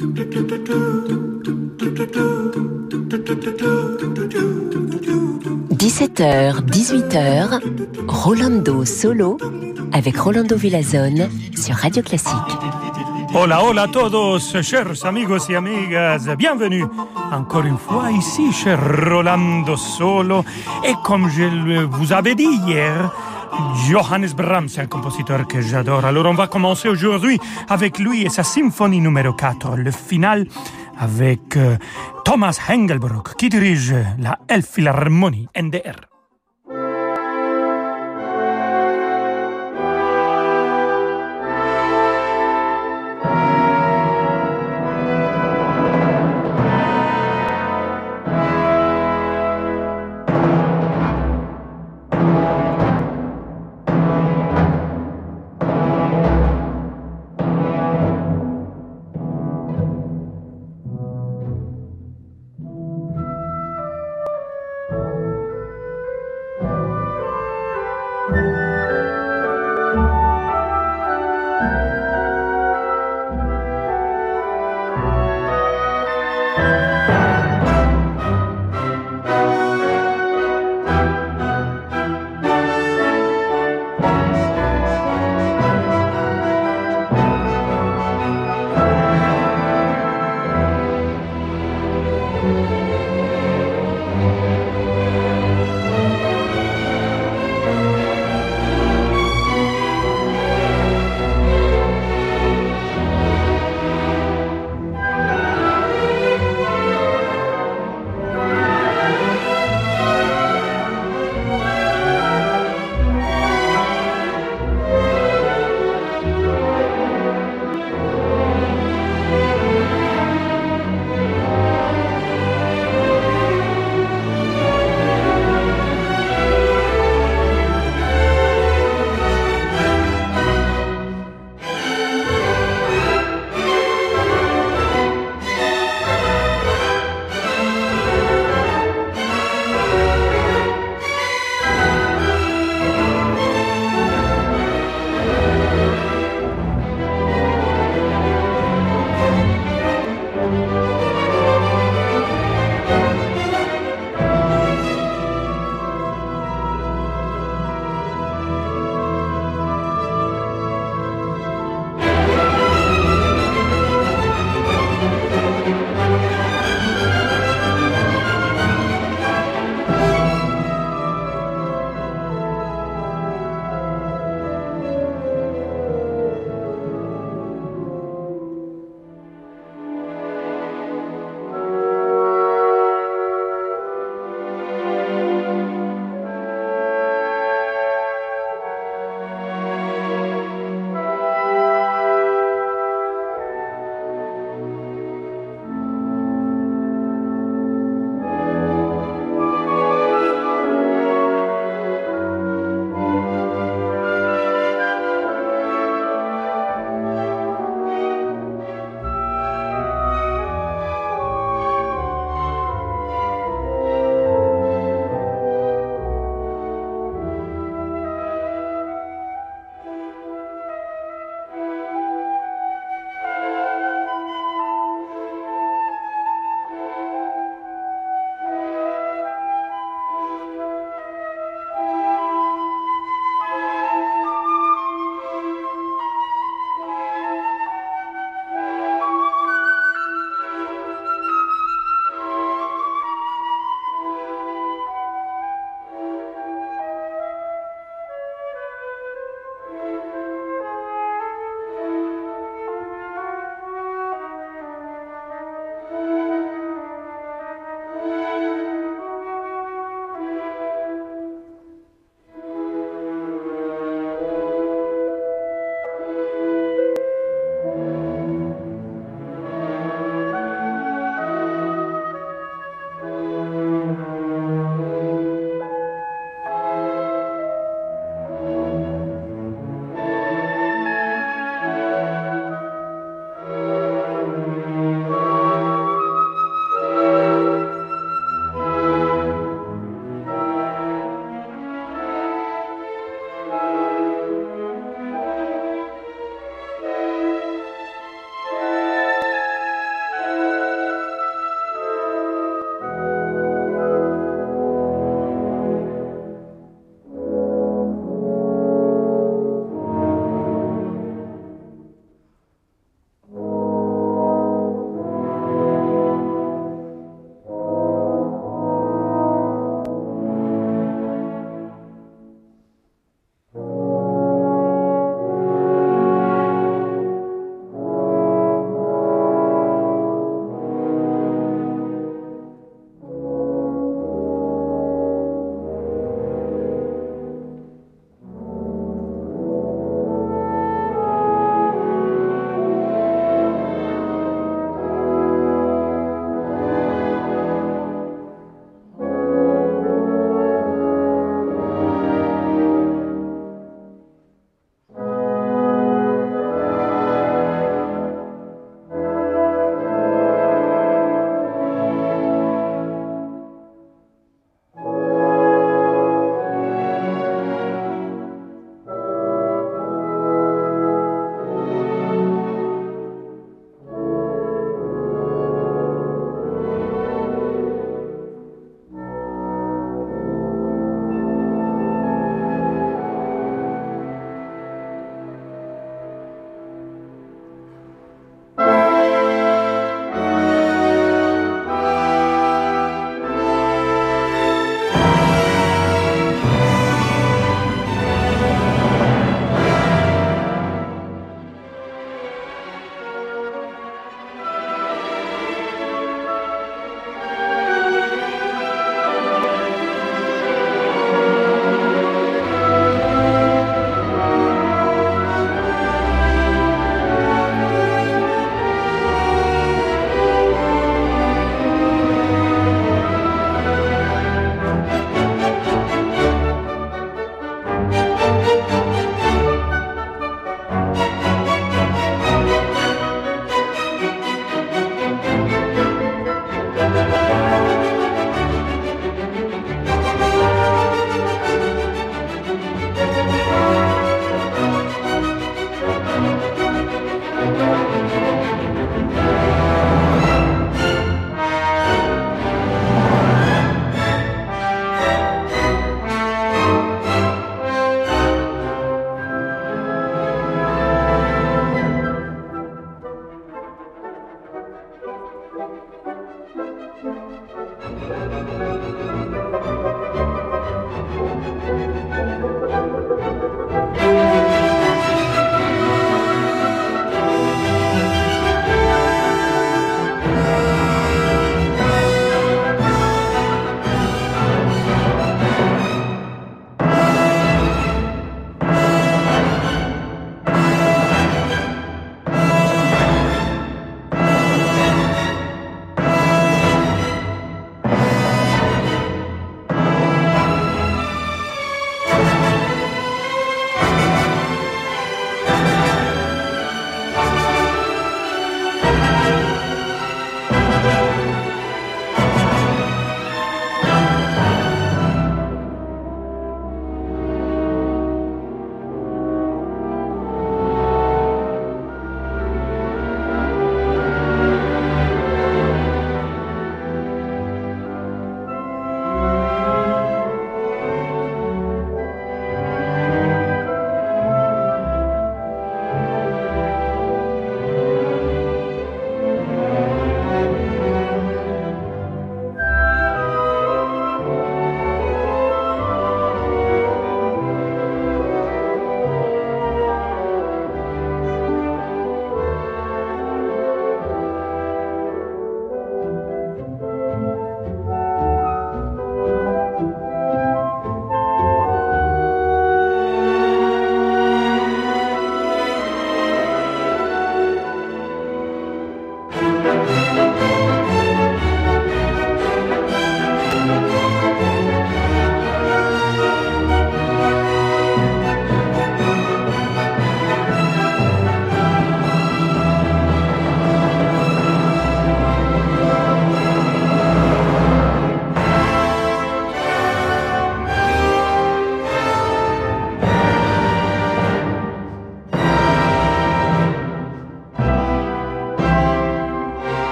17h, 18h, Rolando Solo avec Rolando Villazone sur Radio Classique. Hola, hola a todos, chers amigos y amigas. Bienvenue encore une fois ici, cher Rolando Solo. Et comme je vous avais dit hier, Johannes Brahms, c'est un compositeur que j'adore. Alors on va commencer aujourd'hui avec lui et sa symphonie numéro 4, le final avec euh, Thomas Hengelbrock qui dirige la Elbphilharmonie NDR.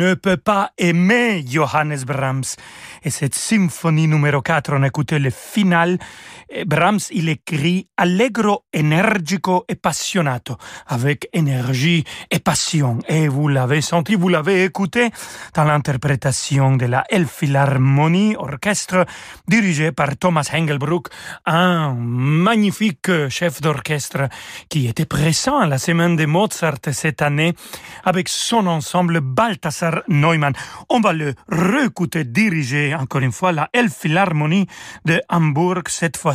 Ne peut pas aimer Johannes Brahms. Et cette symphonie numéro 4, on écoutait le final Brahms, il écrit allegro, energico et passionato, avec énergie et passion. Et vous l'avez senti, vous l'avez écouté dans l'interprétation de la Elbphilharmonie orchestre dirigé par Thomas Engelbruck, un magnifique chef d'orchestre qui était présent à la semaine de Mozart cette année avec son ensemble Balthasar Neumann. On va le réécouter diriger encore une fois la Elbphilharmonie de Hambourg, cette fois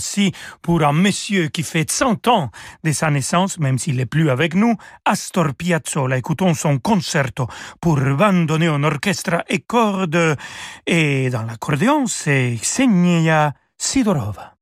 pour un monsieur qui fait 100 ans de sa naissance, même s'il n'est plus avec nous, Astor Piazzolla. Écoutons son concerto pour un orchestre et cordes. Et dans l'accordéon, c'est Ksenia Sidorova.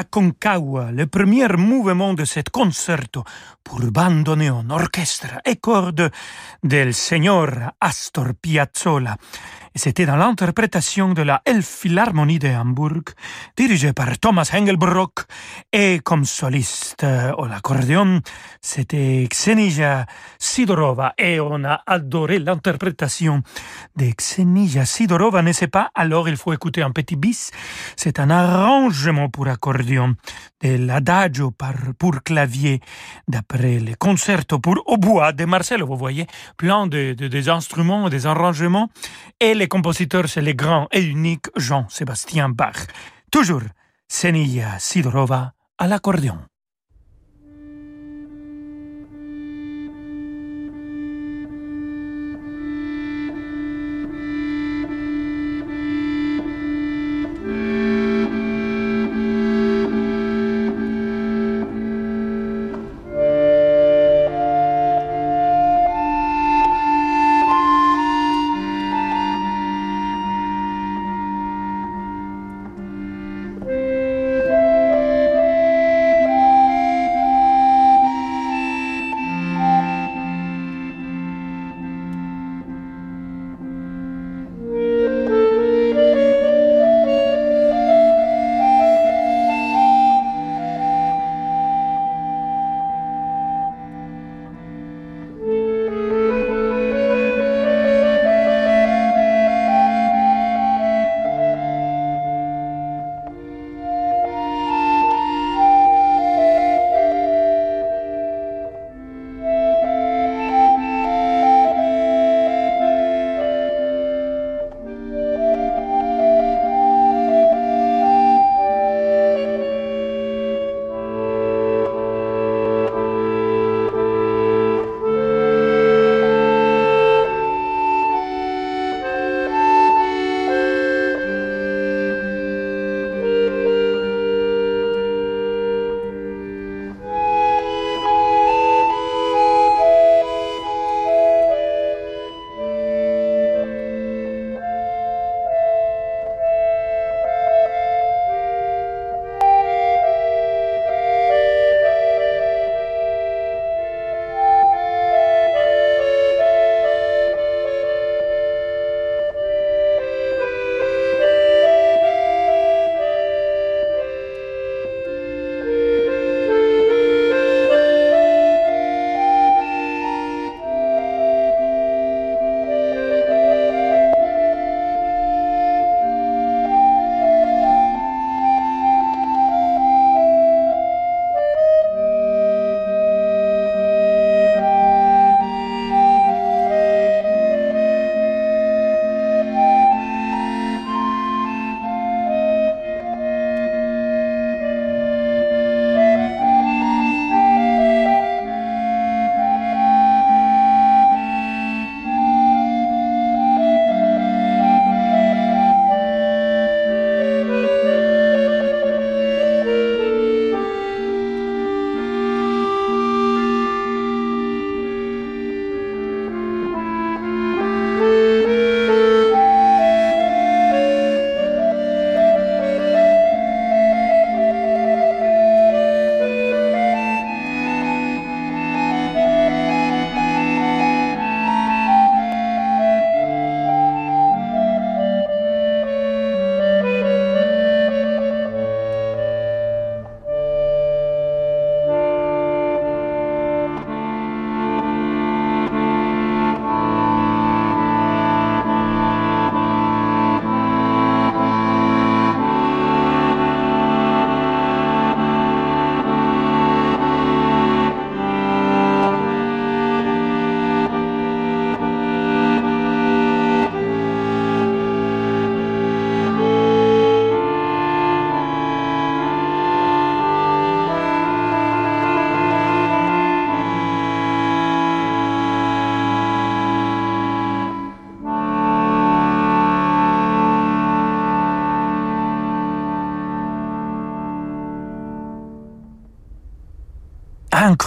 Aconcagua, le premier mouvement de cet concerto pour bandoneon, orchestre et cordes del Signor Astor Piazzolla. C'était dans l'interprétation de la Elbphilharmonie de Hambourg, dirigée par Thomas Engelbrock, et comme soliste au l'accordéon, c'était Xenija Sidorova, et on a adoré l'interprétation de Xenija Sidorova, ne sait pas, alors il faut écouter un petit bis, c'est un arrangement pour accordéon de l'adagio pour clavier d'après le concerto pour hautbois de Marcel, vous voyez, plein de, de, des instruments, des arrangements, et les compositeurs, c'est le grand et unique Jean-Sébastien Bach. Toujours, Senia Sidorova à l'accordéon.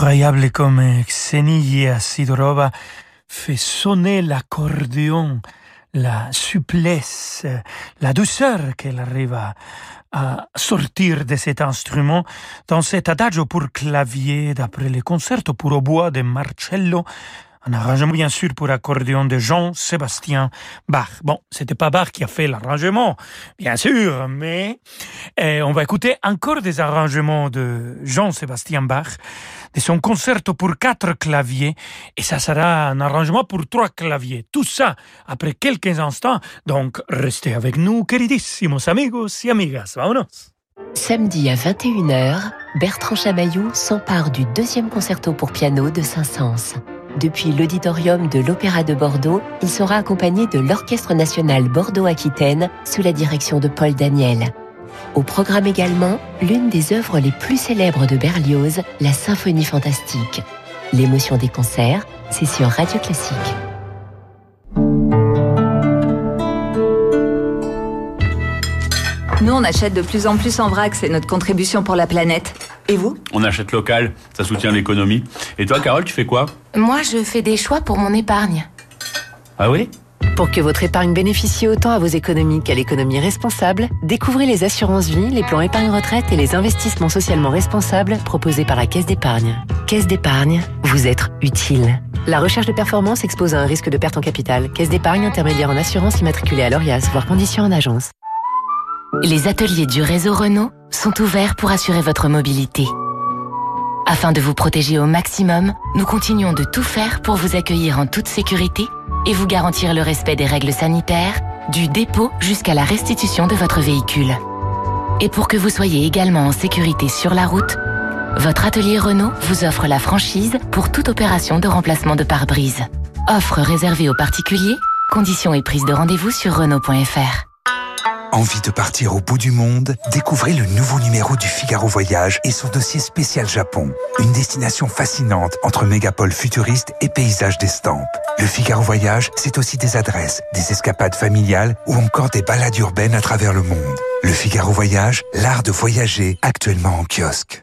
Incroyable comme Xenia Sidorova fait sonner l'accordéon, la souplesse, la douceur qu'elle arrive à, sortir de cet instrument. Dans cet adagio pour clavier d'après le concerto pour hautbois de Marcello, un arrangement bien sûr pour accordéon de Jean-Sébastien Bach. Bon, c'était pas Bach qui a fait l'arrangement, bien sûr, mais eh, on va écouter encore des arrangements de Jean-Sébastien Bach, de son concerto pour quatre claviers, et ça sera un arrangement pour trois claviers. Tout ça après quelques instants, donc restez avec nous, queridissimos amigos y amigas. Vámonos! Samedi à 21h, Bertrand Chamaillou s'empare du deuxième concerto pour piano de Saint-Saëns. Depuis l'auditorium de l'Opéra de Bordeaux, il sera accompagné de l'Orchestre national Bordeaux-Aquitaine sous la direction de Paul Daniel. Au programme également, l'une des œuvres les plus célèbres de Berlioz, la Symphonie fantastique. L'émotion des concerts, c'est sur Radio Classique. Nous, on achète de plus en plus en vrac, c'est notre contribution pour la planète. Et vous? On achète local, ça soutient l'économie. Et toi, Carole, tu fais quoi? Moi, je fais des choix pour mon épargne. Ah oui? Pour que votre épargne bénéficie autant à vos économies qu'à l'économie responsable, découvrez les assurances vie, les plans épargne retraite et les investissements socialement responsables proposés par la Caisse d'épargne. Caisse d'épargne, vous êtes utile. La recherche de performance expose à un risque de perte en capital. Caisse d'épargne intermédiaire en assurance immatriculée à l'ORIAS, voire conditions en agence. Les ateliers du réseau Renault sont ouverts pour assurer votre mobilité. Afin de vous protéger au maximum, nous continuons de tout faire pour vous accueillir en toute sécurité et vous garantir le respect des règles sanitaires, du dépôt jusqu'à la restitution de votre véhicule. Et pour que vous soyez également en sécurité sur la route, votre atelier Renault vous offre la franchise pour toute opération de remplacement de pare-brise. Offre réservée aux particuliers, conditions et prise de rendez-vous sur Renault.fr. Envie de partir au bout du monde? Découvrez le nouveau numéro du Figaro Voyage et son dossier spécial Japon. Une destination fascinante entre mégapoles futuristes et paysages d'estampes. Le Figaro Voyage, c'est aussi des adresses, des escapades familiales ou encore des balades urbaines à travers le monde. Le Figaro Voyage, l'art de voyager, actuellement en kiosque.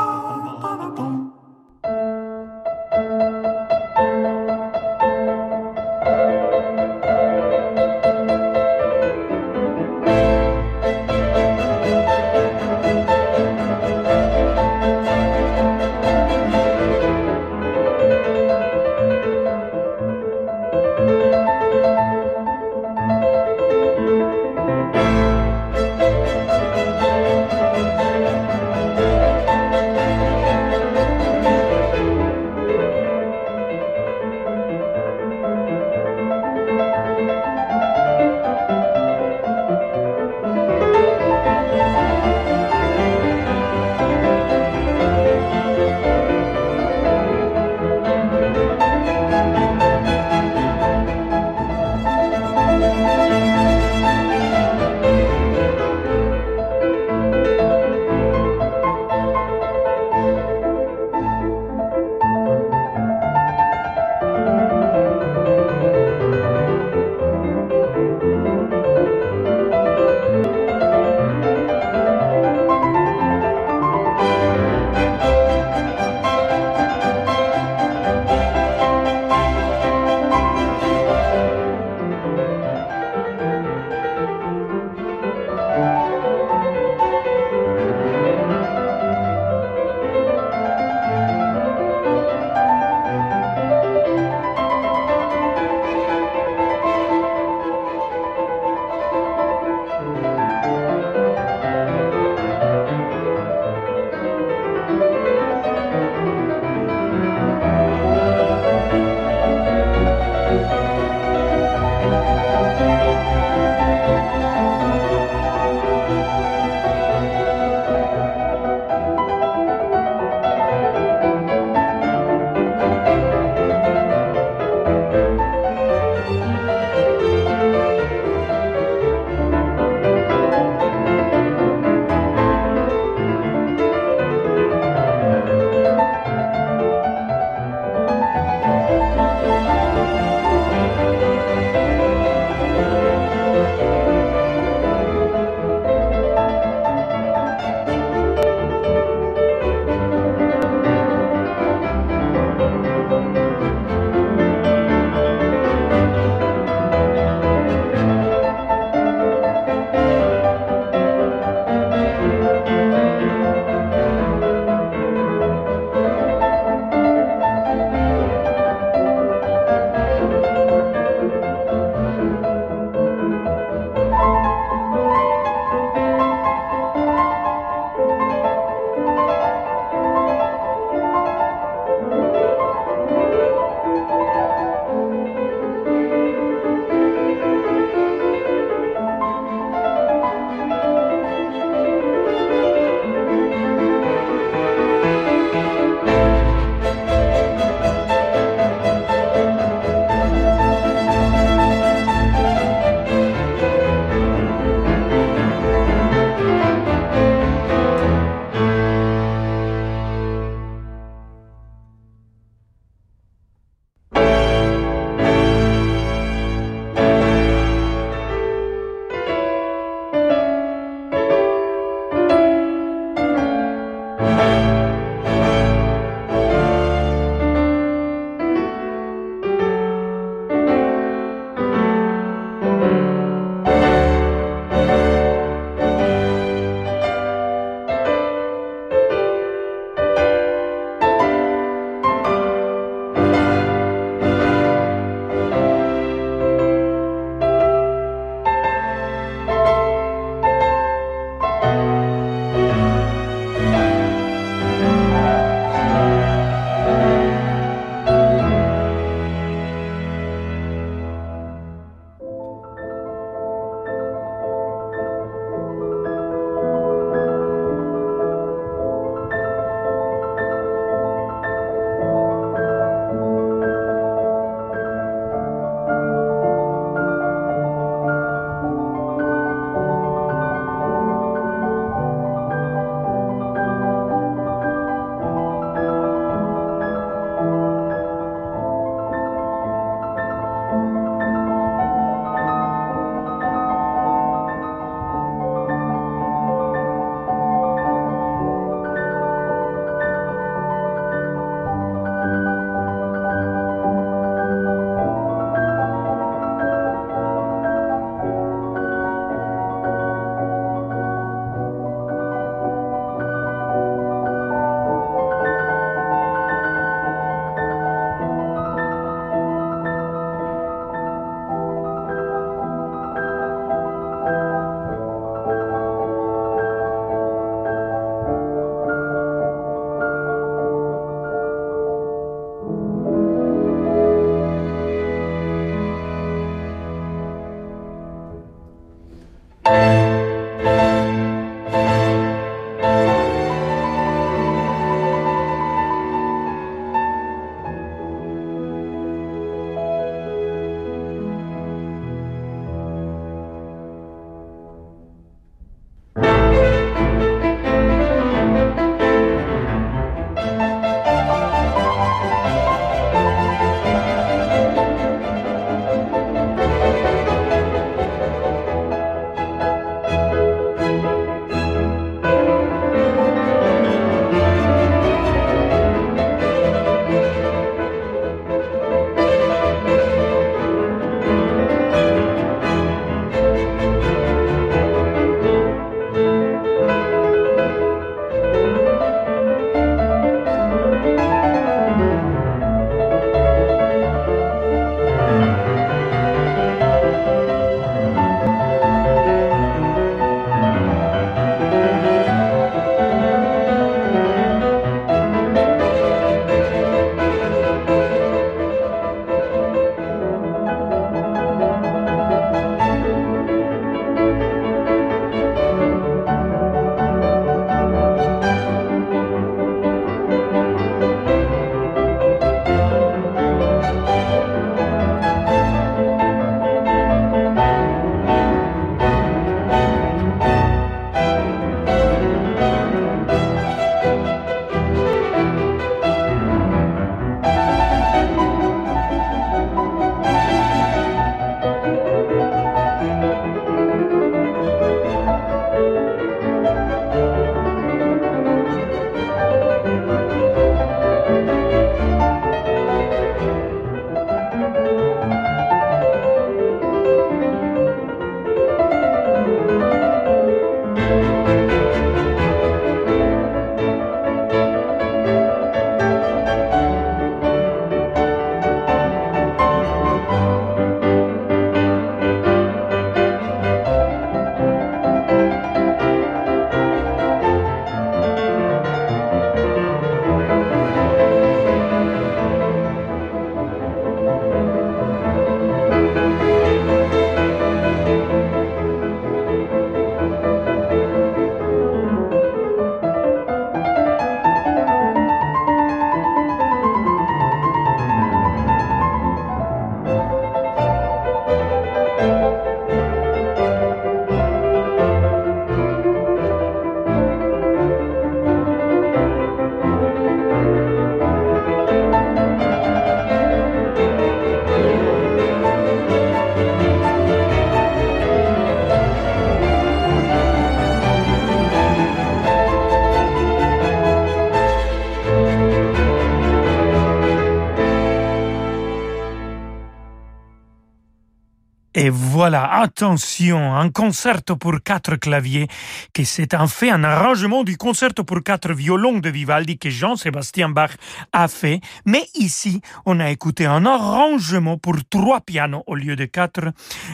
Et voilà, attention, un concerto pour quatre claviers, qui c'est en fait un arrangement du concerto pour quatre violons de Vivaldi que Jean-Sébastien Bach a fait. Mais ici, on a écouté un arrangement pour trois pianos au lieu de quatre.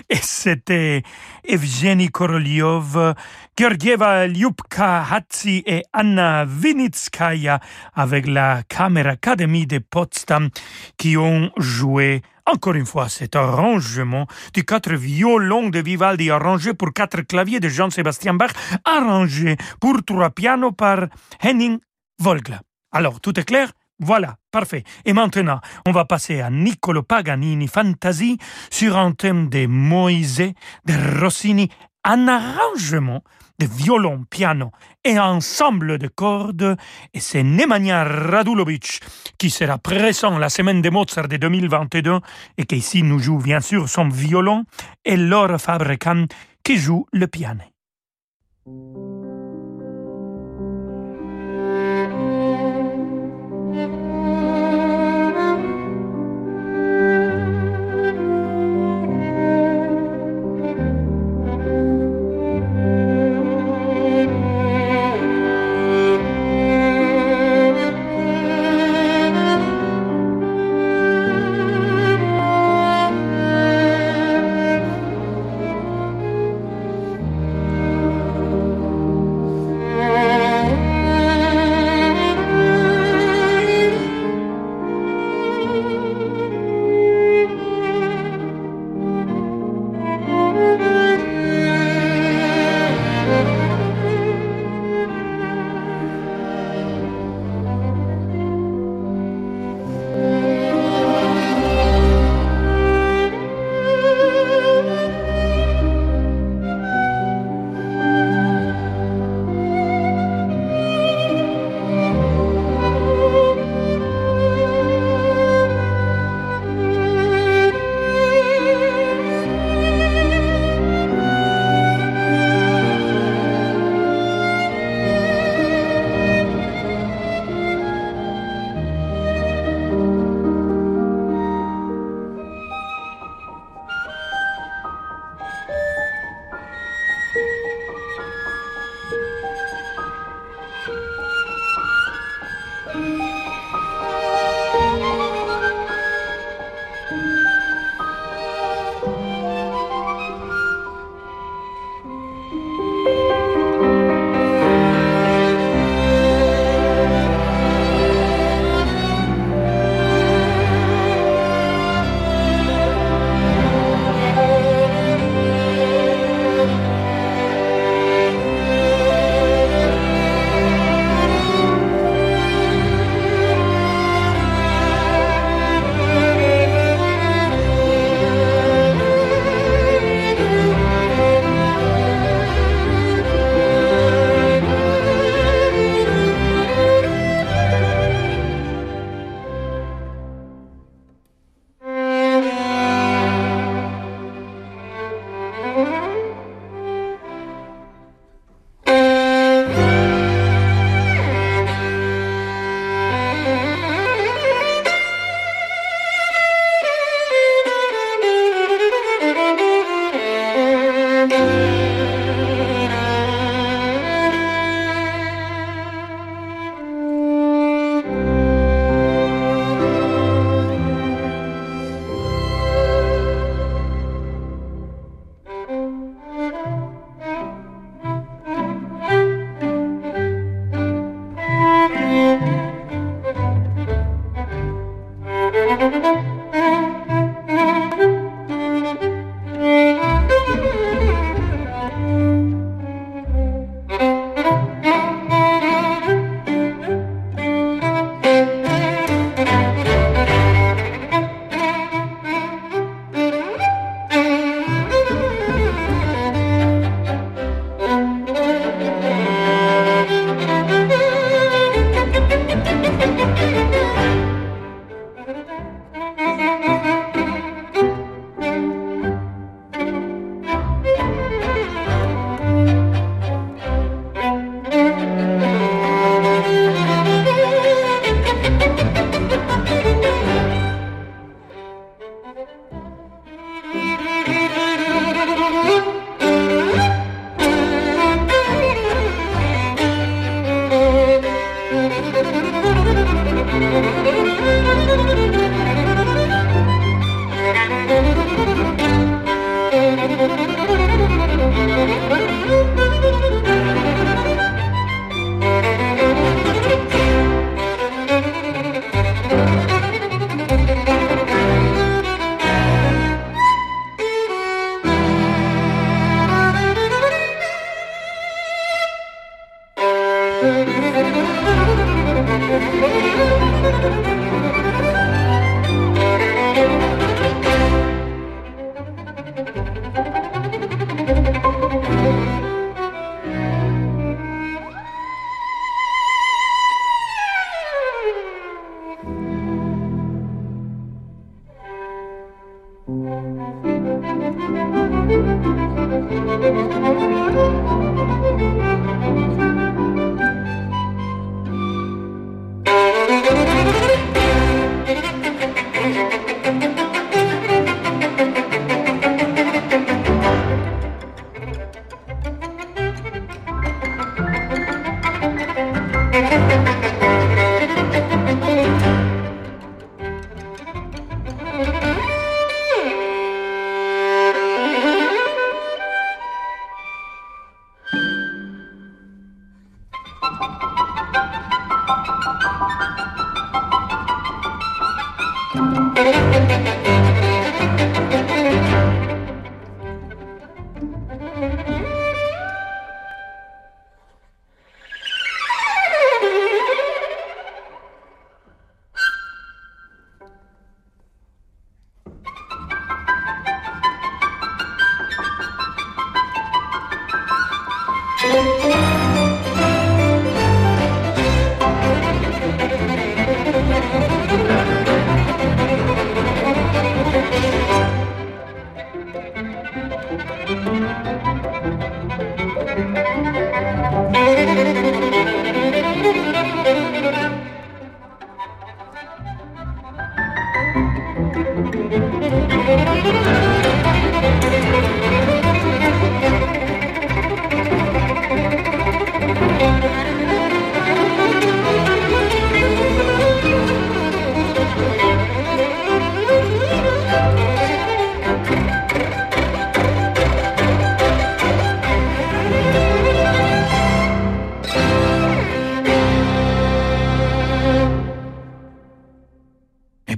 Et c'était Evgeny Korolyov, Georgieva Lyubka Hatzi et Anna Vinitskaya avec la Camera Academy de Potsdam qui ont joué encore une fois, cet arrangement du quatre violons de Vivaldi arrangé pour quatre claviers de Jean-Sébastien Bach, arrangé pour trois pianos par Henning Volgla. Alors, tout est clair? Voilà, parfait. Et maintenant, on va passer à Niccolo Paganini Fantasy sur un thème de Moïse, de Rossini, un arrangement de violon, piano et ensemble de cordes, et c'est Nemanja Radulovic qui sera présent la semaine de Mozart de 2022 et qui ici nous joue bien sûr son violon, et Laure Fabricant qui joue le piano.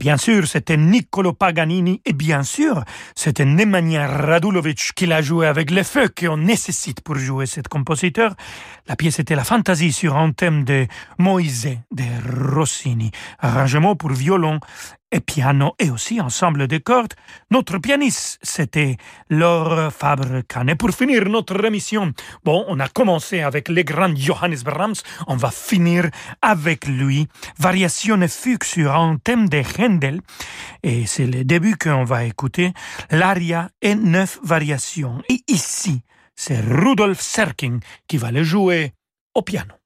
Bien sûr, c'était Niccolo Paganini et bien sûr, c'était Nemanja Radulovic qui l'a joué avec le feu qu'on nécessite pour jouer cet compositeur. La pièce était la fantaisie sur un thème de Moïse de Rossini, arrangement pour violon et piano et aussi ensemble de cordes. Notre pianiste, c'était Laure Fabre-Cane. Pour finir notre émission, bon, on a commencé avec le grand Johannes Brahms, on va finir avec lui. Variation fugue sur un thème de Handel, et c'est le début qu'on va écouter. L'aria et neuf variations. Et ici, c'est Rudolf Serking qui va le jouer au piano.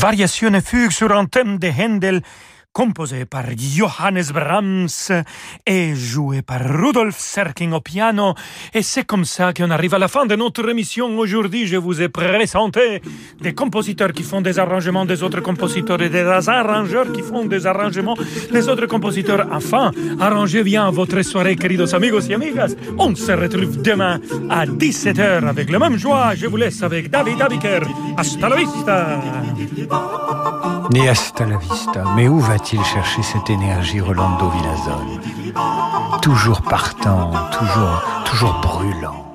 Variation et fugue sur un thème de Handel composé par Johannes Brahms et joué par Rudolf Serking au piano. Et c'est comme ça qu'on arrive à la fin de notre émission. Aujourd'hui, je vous ai présenté des compositeurs qui font des arrangements des autres compositeurs et des arrangeurs qui font des arrangements des autres compositeurs. Enfin, arrangez bien votre soirée, queridos amigos et amigas. On se retrouve demain à 17h avec la même joie. Je vous laisse avec David Abiker. Hasta la vista! Ni hasta la vista. Mais où va-t-il chercher cette énergie, Rolando Villazone? Toujours partant, toujours, toujours brûlant.